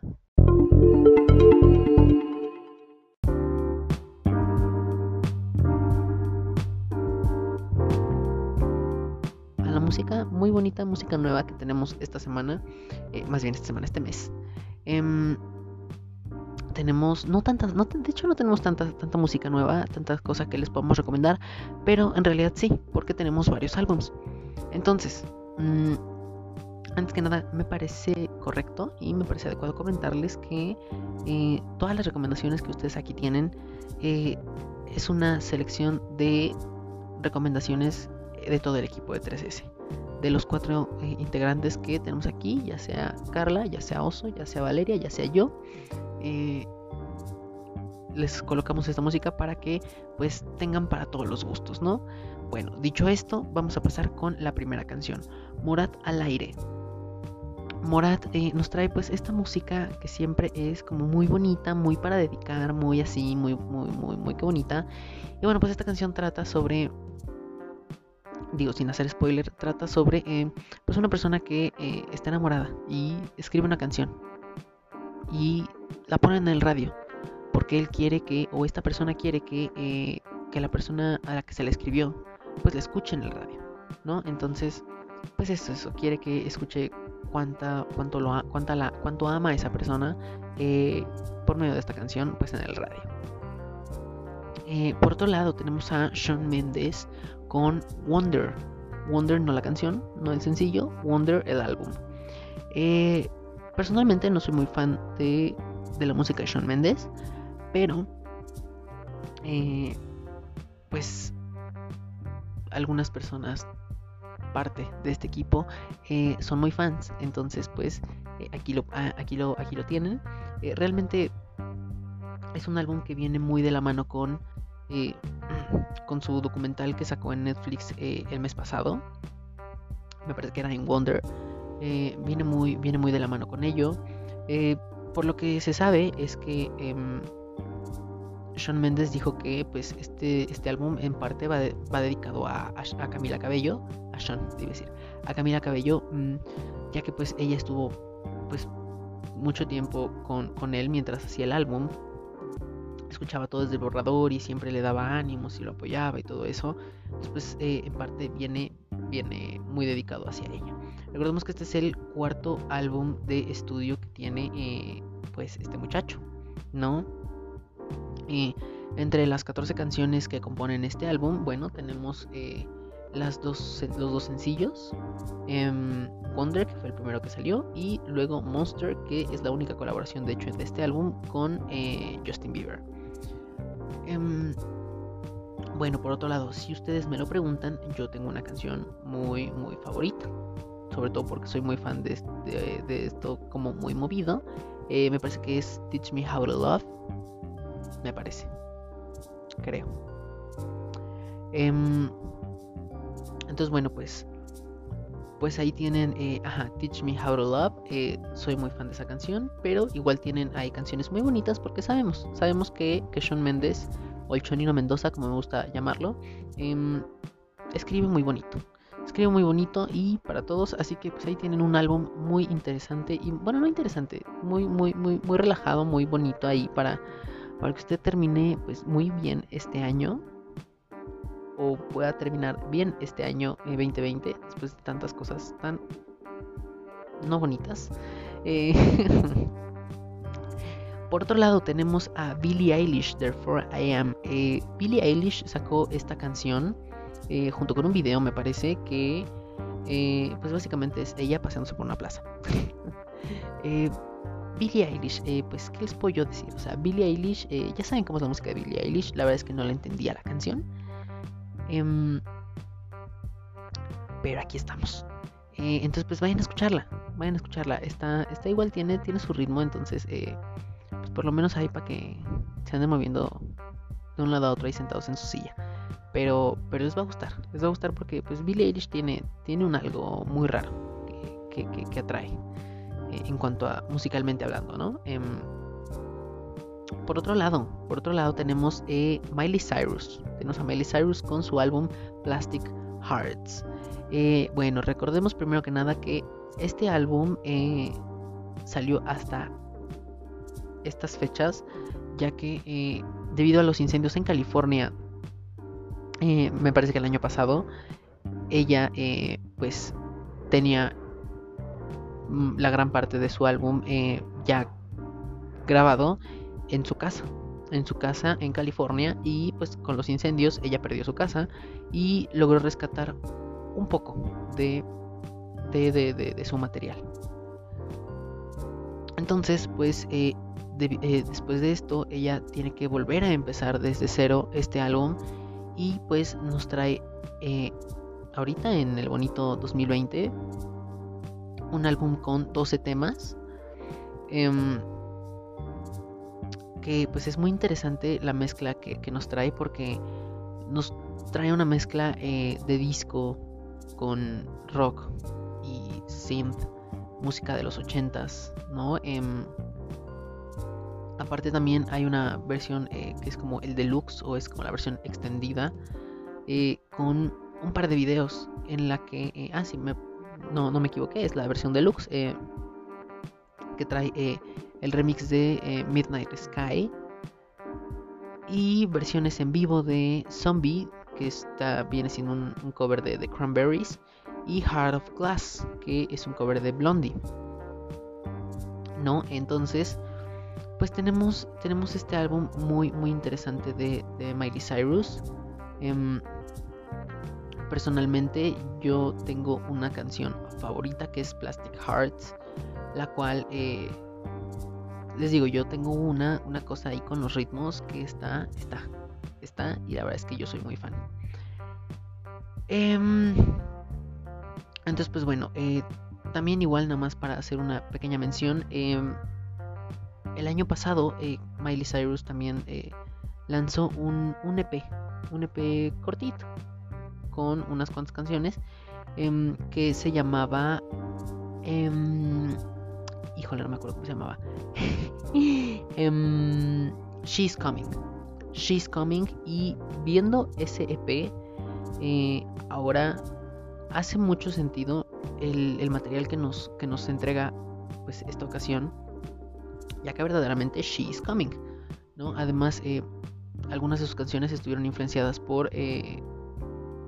A la música muy bonita, música nueva que tenemos esta semana, eh, más bien esta semana, este mes. Em, tenemos, no tantas, de hecho no tenemos tanta, tanta música nueva, tantas cosas que les podemos recomendar, pero en realidad sí, porque tenemos varios álbums. Entonces, mm, antes que nada, me parece correcto y me parece adecuado comentarles que eh, todas las recomendaciones que ustedes aquí tienen eh, es una selección de recomendaciones de todo el equipo de 3S. De los cuatro eh, integrantes que tenemos aquí, ya sea Carla, ya sea Oso, ya sea Valeria, ya sea yo, les colocamos esta música para que pues tengan para todos los gustos, ¿no? Bueno, dicho esto, vamos a pasar con la primera canción, Morat al aire. Morat eh, nos trae pues esta música que siempre es como muy bonita, muy para dedicar, muy así, muy, muy, muy, muy bonita. Y bueno, pues esta canción trata sobre, digo sin hacer spoiler, trata sobre eh, pues una persona que eh, está enamorada y escribe una canción y la pone en el radio porque él quiere que, o esta persona quiere que, que la persona a la que se le escribió pues la escuche en el radio, ¿no? Entonces, pues eso, eso, quiere que escuche cuánta, cuánto, lo, cuánta la, cuánto ama a esa persona eh, por medio de esta canción, pues en el radio. Eh, por otro lado, tenemos a Shawn Mendes con Wonder. Wonder no la canción, no el sencillo, Wonder el álbum. Eh, personalmente no soy muy fan de, de la música de Shawn Mendes, pero pues algunas personas parte de este equipo eh, son muy fans. Entonces, pues eh, aquí, lo, ah, aquí, lo, aquí lo tienen. Eh, realmente es un álbum que viene muy de la mano con, con su documental que sacó en Netflix el mes pasado. Me parece que era en Wonder. viene, muy, viene muy de la mano con ello. por lo que se sabe es que em, Sean Mendes dijo que pues este, este álbum en parte va, va dedicado a, a, Camila Cabello, a Sean, debe decir, a Camila Cabello, mm, ya que pues ella estuvo pues mucho tiempo con, con él mientras hacía el álbum, escuchaba todo desde el borrador y siempre le daba ánimos y lo apoyaba y todo eso, pues en parte viene, viene muy dedicado hacia ella. Recordemos que este es el cuarto álbum de estudio que tiene eh, pues este muchacho, ¿no? Y entre las 14 canciones que componen este álbum, bueno, tenemos eh, las dos, los dos sencillos. Em, Wonder, que fue el primero que salió, y luego Monster, que es la única colaboración de hecho de este álbum con eh, Justin Bieber. Em, bueno, por otro lado, si ustedes me lo preguntan, yo tengo una canción muy, muy favorita. Sobre todo porque soy muy fan de, esto como muy movido. Eh, me parece que es Teach Me How to Love me parece. Creo. Em, entonces, bueno, pues. Pues ahí tienen, eh, ajá, Teach Me How to Love. Eh, soy muy fan de esa canción, pero igual tienen ahí canciones muy bonitas porque sabemos, sabemos que, que Sean Méndez, o el Chonino Mendoza, como me gusta llamarlo, em, escribe muy bonito. Escribe muy bonito y para todos, así que pues ahí tienen un álbum muy interesante y bueno, no interesante, muy muy muy muy relajado, muy bonito ahí para para que usted termine pues muy bien este año o pueda terminar bien este año 2020 eh, después de tantas cosas tan no bonitas. Eh, por otro lado tenemos a Billie Eilish, Therefore I Am. Eh, Billie Eilish sacó esta canción junto con un video, me parece que pues básicamente es ella paseándose por una plaza. Billie Eilish, pues, ¿qué les puedo yo decir? O sea, Billie Eilish, ya saben cómo es la música de Billie Eilish, la verdad es que no la entendía la canción. Em, pero aquí estamos. Eh, entonces, pues vayan a escucharla, vayan a escucharla. Está, está igual, tiene, tiene su ritmo, entonces, pues por lo menos ahí para que se anden moviendo de un lado a otro ahí sentados en su silla. Pero, pero les va a gustar, les va a gustar porque pues Billie Eilish tiene, tiene un algo muy raro que, que, atrae. Eh, en cuanto a musicalmente hablando, ¿no? Por otro lado, por otro lado tenemos eh, Miley Cyrus. Tenemos a Miley Cyrus con su álbum Plastic Hearts. Eh, bueno, recordemos primero que nada que este álbum salió hasta estas fechas, ya que debido a los incendios en California, me parece que el año pasado, ella pues tenía Mm, la gran parte de su álbum eh, ya grabado en su casa en su casa en California y pues con los incendios ella perdió su casa y logró rescatar un poco de de, su material. Entonces, pues eh, eh, después de esto, ella tiene que volver a empezar desde cero este álbum y pues nos trae eh, ahorita en el bonito 2020 un álbum con 12 temas. Que pues es muy interesante la mezcla que, nos trae porque nos trae una mezcla de disco con rock y synth, música de los 80s, ¿no? Em, aparte también hay una versión eh, que es como el deluxe o es como la versión extendida eh, con un par de videos en la que, eh, ah sí, me, no, no me equivoqué, es la versión deluxe que trae el remix de Midnight Sky y versiones en vivo de Zombie que está, viene siendo un, cover de The Cranberries, y Heart of Glass, que es un cover de Blondie. ¿No? Entonces, pues tenemos, tenemos este álbum muy, muy interesante de, Miley Cyrus. Em, personalmente, yo tengo una canción favorita que es Plastic Hearts, la cual, eh, les digo, yo tengo una, una cosa ahí con los ritmos que está, está, está y la verdad es que yo soy muy fan. Em, entonces, pues bueno, eh, también igual nada más para hacer una pequeña mención. Em, el año pasado eh, Miley Cyrus también eh, lanzó un, un, EP, un EP cortito, con unas cuantas canciones, em, que se llamaba... híjole, no me acuerdo cómo se llamaba. She's Coming. She's Coming y viendo ese EP eh, ahora hace mucho sentido el, material que nos, que nos entrega pues esta ocasión ya que verdaderamente She's Coming ¿no? además eh, algunas de sus canciones estuvieron influenciadas por eh,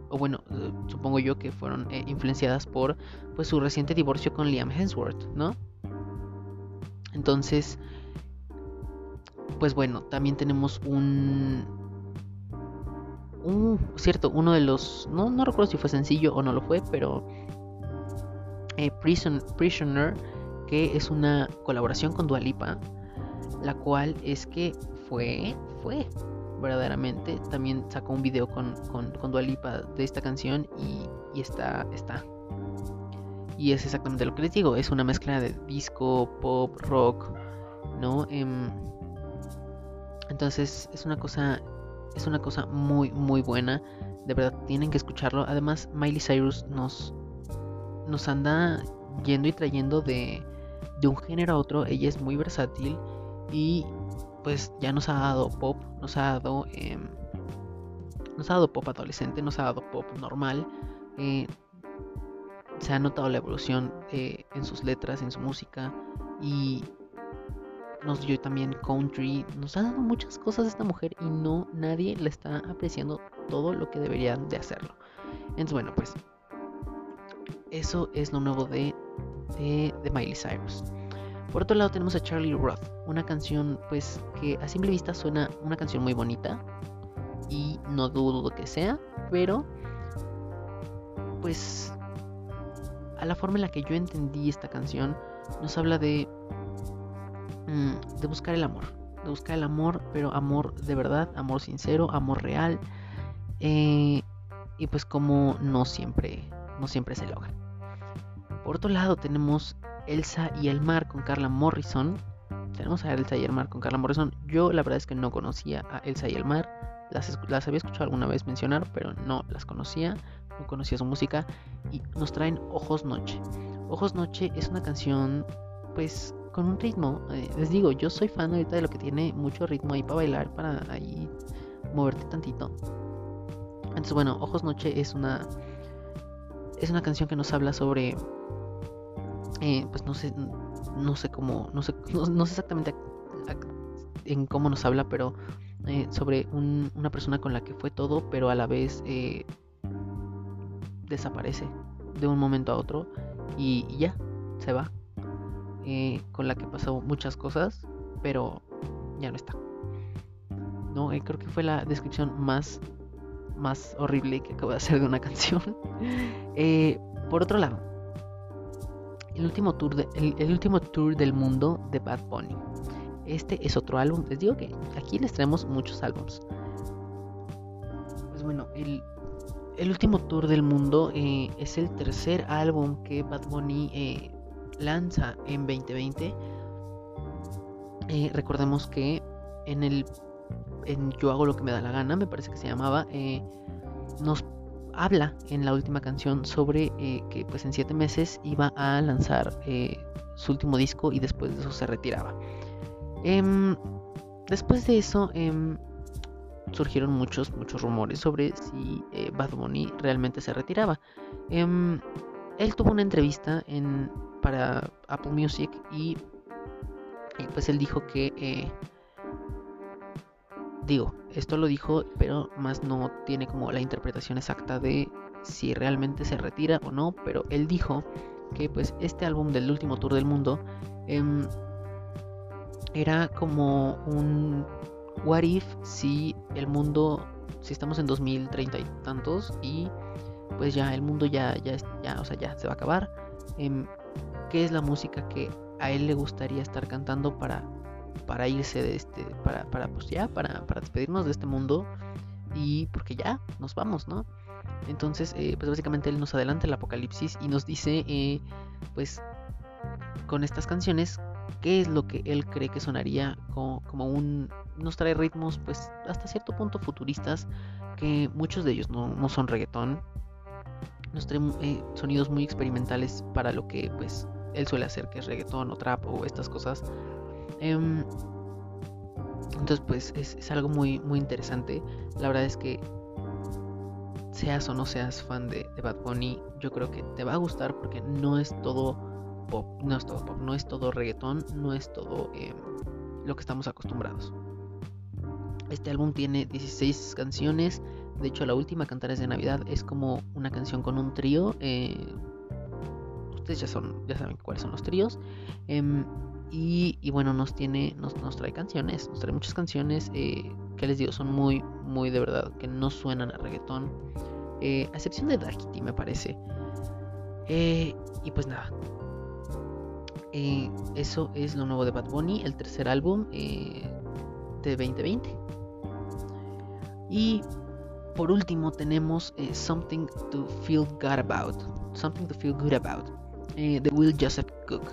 o bueno supongo yo que fueron influenciadas por pues su reciente divorcio con Liam Hemsworth no entonces pues bueno, también tenemos un... Cierto, uno de los... No, no recuerdo si fue sencillo o no lo fue, pero... Eh, Prisoner, que es una colaboración con Dualipa, la cual es que fue, fue, verdaderamente. También sacó un video con, con, con Dualipa de esta canción y, y está, está. Y es exactamente lo que les digo, es una mezcla de disco, pop, rock, ¿no? Eh, entonces es una cosa, es una cosa muy, muy buena. De verdad, tienen que escucharlo. Además, Miley Cyrus nos, nos anda yendo y trayendo de, de un género a otro. Ella es muy versátil y pues ya nos ha dado pop, nos ha dado, em, nos ha dado pop adolescente, nos ha dado pop normal. Eh, se ha notado la evolución eh, en sus letras, en su música y nos dio también country, nos ha dado muchas cosas esta mujer y no nadie le está apreciando todo lo que deberían de hacerlo. Entonces bueno, pues eso es lo nuevo de, de, Miley Cyrus. Por otro lado tenemos a Charlie Roth, una canción pues que a simple vista suena una canción muy bonita y no dudo que sea, pero pues a la forma en la que yo entendí esta canción nos habla de Mm, de buscar el amor. De buscar el amor, pero amor de verdad, amor sincero, amor real. Eh, y pues como no siempre, no siempre se logra. Por otro lado tenemos Elsa y el mar con Carla Morrison. Tenemos a Elsa y el mar con Carla Morrison. Yo la verdad es que no conocía a Elsa y el mar. Las, las había escuchado alguna vez mencionar, pero no las conocía. No conocía su música. Y nos traen Ojos Noche. Ojos Noche es una canción pues con un ritmo. Eh, les digo, yo soy fan ahorita de lo que tiene mucho ritmo ahí para bailar, para ahí moverte tantito. Entonces, bueno, Ojos Noche es una es una canción que nos habla sobre eh, pues no sé no sé cómo no sé no, sé exactamente en cómo nos habla pero eh, sobre una persona con la que fue todo pero a la vez desaparece de un momento a otro y ya se va eh, con la que pasó muchas cosas, pero ya no está. No, eh, creo que fue la descripción más, más horrible que acabo de hacer de una canción. Eh, por otro lado, el último tour, el, último tour del mundo de Bad Bunny. Este es otro álbum. Les digo que aquí les traemos muchos álbums. Pues bueno, el, último tour del mundo eh, es el tercer álbum que Bad Bunny eh, lanza en 2020. Eh, recordemos que en el en Yo hago lo que me da la gana, me parece que se llamaba, nos habla en la última canción sobre que pues en siete meses iba a lanzar su último disco y después de eso se retiraba. Em, después de eso em, surgieron muchos, muchos rumores sobre si eh, Bad Bunny realmente se retiraba. Em, él tuvo una entrevista en, para Apple Music y, pues él dijo que digo, esto lo dijo, pero más no tiene como la interpretación exacta de si realmente se retira o no, pero él dijo que pues este álbum del último tour del mundo em, era como un what if si el mundo, si estamos en 2030 y tantos y pues ya el mundo ya, ya, ya, o sea, ya se va a acabar. Em, ¿Qué es la música que a él le gustaría estar cantando para para irse de este, para, para pues ya, para, para despedirnos de este mundo y porque ya nos vamos, ¿no? Entonces, eh, pues básicamente él nos adelanta el apocalipsis y nos dice, eh, pues, con estas canciones, qué es lo que él cree que sonaría como, como, un... Nos trae ritmos, pues, hasta cierto punto futuristas, que muchos de ellos no, son reggaetón. Nos trae eh, sonidos muy experimentales para lo que, pues, él suele hacer, que es reggaetón o trap o estas cosas. Em, entonces, pues es, algo muy, muy interesante. La verdad es que seas o no seas fan de, Bad Bunny, yo creo que te va a gustar porque no es todo pop, no es todo pop, no es todo reggaetón, no es todo em, lo que estamos acostumbrados. Este álbum tiene 16 canciones. De hecho, la última Cantares de Navidad es como una canción con un trío. Eh, ustedes ya, son, ya saben cuáles son los tríos. Em, y, bueno, nos tiene, nos, trae canciones, nos trae muchas canciones eh, que les digo, son muy, muy de verdad, que no suenan a reggaetón. Eh, a excepción de Darkity, me parece. Y pues nada. Eso es lo nuevo de Bad Bunny, el tercer álbum de 2020. Y por último tenemos Something to Feel Good About. Something to Feel Good About. de Will Joseph Cook.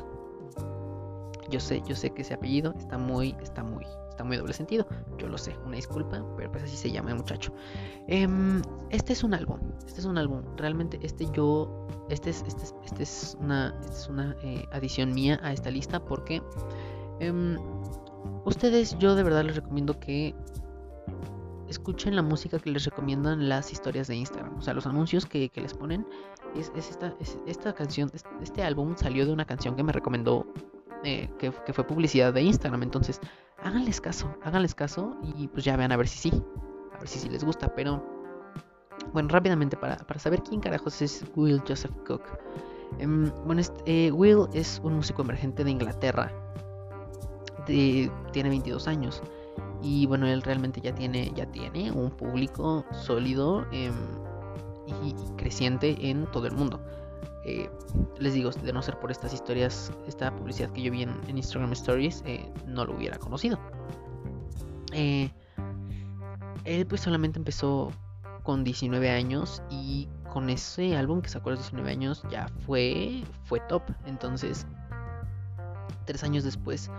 Yo sé, yo sé que ese apellido está muy, está muy, está muy doble sentido. Yo lo sé, una disculpa, pero pues así se llama el muchacho. Em, este es un álbum, este es un álbum. Realmente este yo, este es, este es, este es una, es una eh, adición mía a esta lista porque em, ustedes, yo de verdad les recomiendo que escuchen la música que les recomiendan las historias de Instagram, o sea, los anuncios que, les ponen. Es, esta, es, esta canción, este álbum salió de una canción que me recomendó eh, que, fue publicidad de Instagram. Entonces, háganles caso, háganles caso y pues ya vean a ver si sí, a ver si sí les gusta. Pero, bueno, rápidamente para, saber quién carajos es Will Joseph Cook. Em, bueno, eh, Will es un músico emergente de Inglaterra. tiene 22 años. Y bueno, él realmente ya tiene, ya tiene un público sólido em, y creciente en todo el mundo. Eh, les digo, de no ser por estas historias, esta publicidad que yo vi en, Instagram Stories, eh, no lo hubiera conocido. Eh, él pues solamente empezó con 19 años y con ese álbum que sacó a los 19 años ya fue, fue top. Entonces, tres años después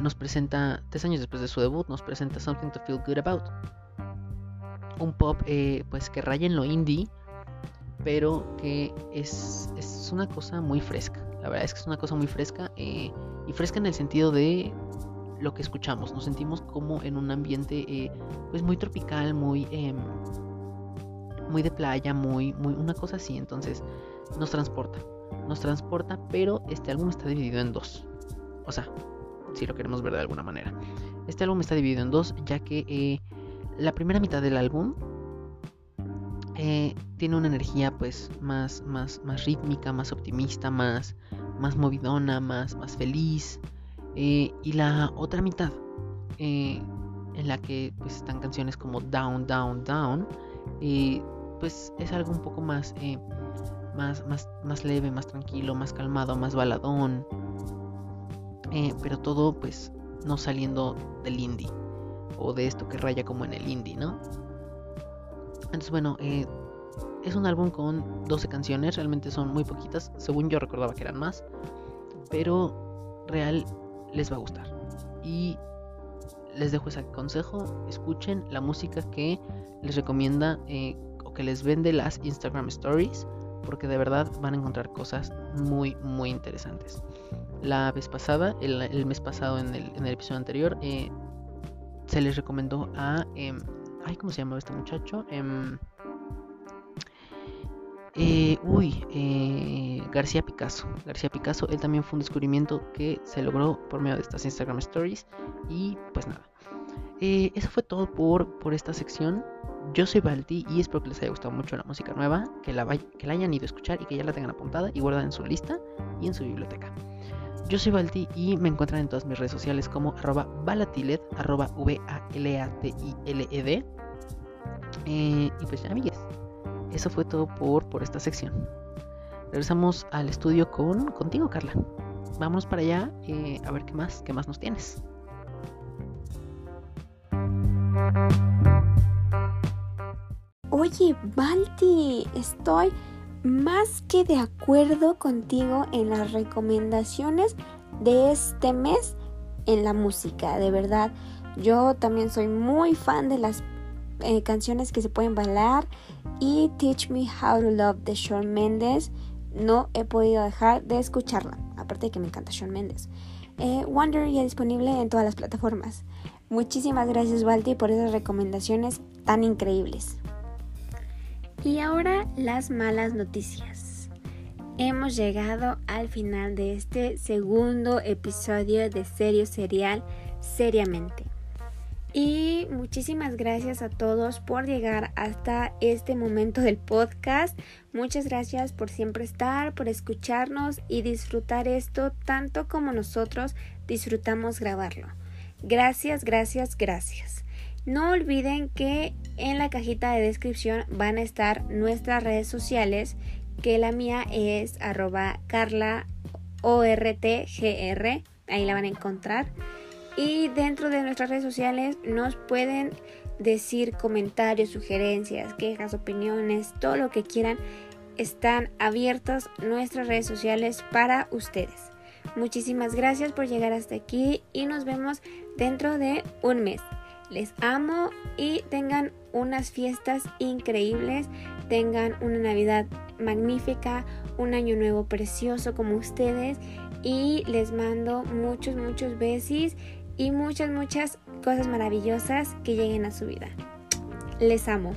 nos presenta, tres años después de su debut, nos presenta Something to Feel Good About. Un pop pues que raya en lo indie pero que es, es, una cosa muy fresca. La verdad es que es una cosa muy fresca eh, y fresca en el sentido de lo que escuchamos. Nos sentimos como en un ambiente eh, pues muy tropical, muy, em, muy de playa, muy, muy una cosa así. Entonces nos transporta, nos transporta, pero este álbum está dividido en dos. O sea, si lo queremos ver de alguna manera. Este álbum está dividido en dos, ya que eh, la primera mitad del álbum eh, tiene una energía pues más, más, más rítmica, más optimista, más, más movidona, más, más feliz. Eh, y la otra mitad, eh, en la que pues están canciones como Down, Down, Down, pues es algo un poco más, más, más, más leve, más tranquilo, más calmado, más baladón. Pero todo pues no saliendo del indie o de esto que raya como en el indie, ¿no? Entonces bueno, eh, es un álbum con 12 canciones, realmente son muy poquitas, según yo recordaba que eran más, pero real les va a gustar. Y les dejo ese consejo, escuchen la música que les recomienda eh, o que les vende las Instagram Stories, porque de verdad van a encontrar cosas muy, muy interesantes. La vez pasada, el, mes pasado en el, episodio anterior, eh, se les recomendó a... Em, ay, ¿cómo se llama este muchacho? Em, eh, uy, eh, García Picasso. García Picasso, él también fue un descubrimiento que se logró por medio de estas Instagram Stories. Y pues nada. Eh, eso fue todo por, por esta sección. Yo soy Balti y espero que les haya gustado mucho la música nueva, que la, que la hayan ido a escuchar y que ya la tengan apuntada y guardada en su lista y en su biblioteca. Yo soy Balti y me encuentran en todas mis redes sociales como arroba balatiled, arroba V-A-L-A-T-I-L-E-D. y pues ya, amigues eso fue todo por, por esta sección. Regresamos al estudio con contigo, Carla. Vámonos para allá eh, a ver qué más, qué más nos tienes. Oye, Balti, estoy más que de acuerdo contigo en las recomendaciones de este mes en la música, de verdad. Yo también soy muy fan de las eh, canciones que se pueden bailar y Teach Me How to Love de Shawn Mendes. No he podido dejar de escucharla, aparte de que me encanta Shawn Mendes. Eh, Wonder ya disponible en todas las plataformas. Muchísimas gracias Balti por esas recomendaciones tan increíbles. Y ahora las malas noticias. Hemos llegado al final de este segundo episodio de Serio Serial Seriamente. Y muchísimas gracias a todos por llegar hasta este momento del podcast. Muchas gracias por siempre estar, por escucharnos y disfrutar esto tanto como nosotros disfrutamos grabarlo. Gracias, gracias, gracias. No olviden que en la cajita de descripción van a estar nuestras redes sociales, que la mía es arroba carlaortgr, ahí la van a encontrar. Y dentro de nuestras redes sociales nos pueden decir comentarios, sugerencias, quejas, opiniones, todo lo que quieran. Están abiertas nuestras redes sociales para ustedes. Muchísimas gracias por llegar hasta aquí y nos vemos dentro de un mes. Les amo y tengan unas fiestas increíbles, tengan una Navidad magnífica, un año nuevo precioso como ustedes y les mando muchos, muchos besis y muchas, muchas cosas maravillosas que lleguen a su vida. Les amo.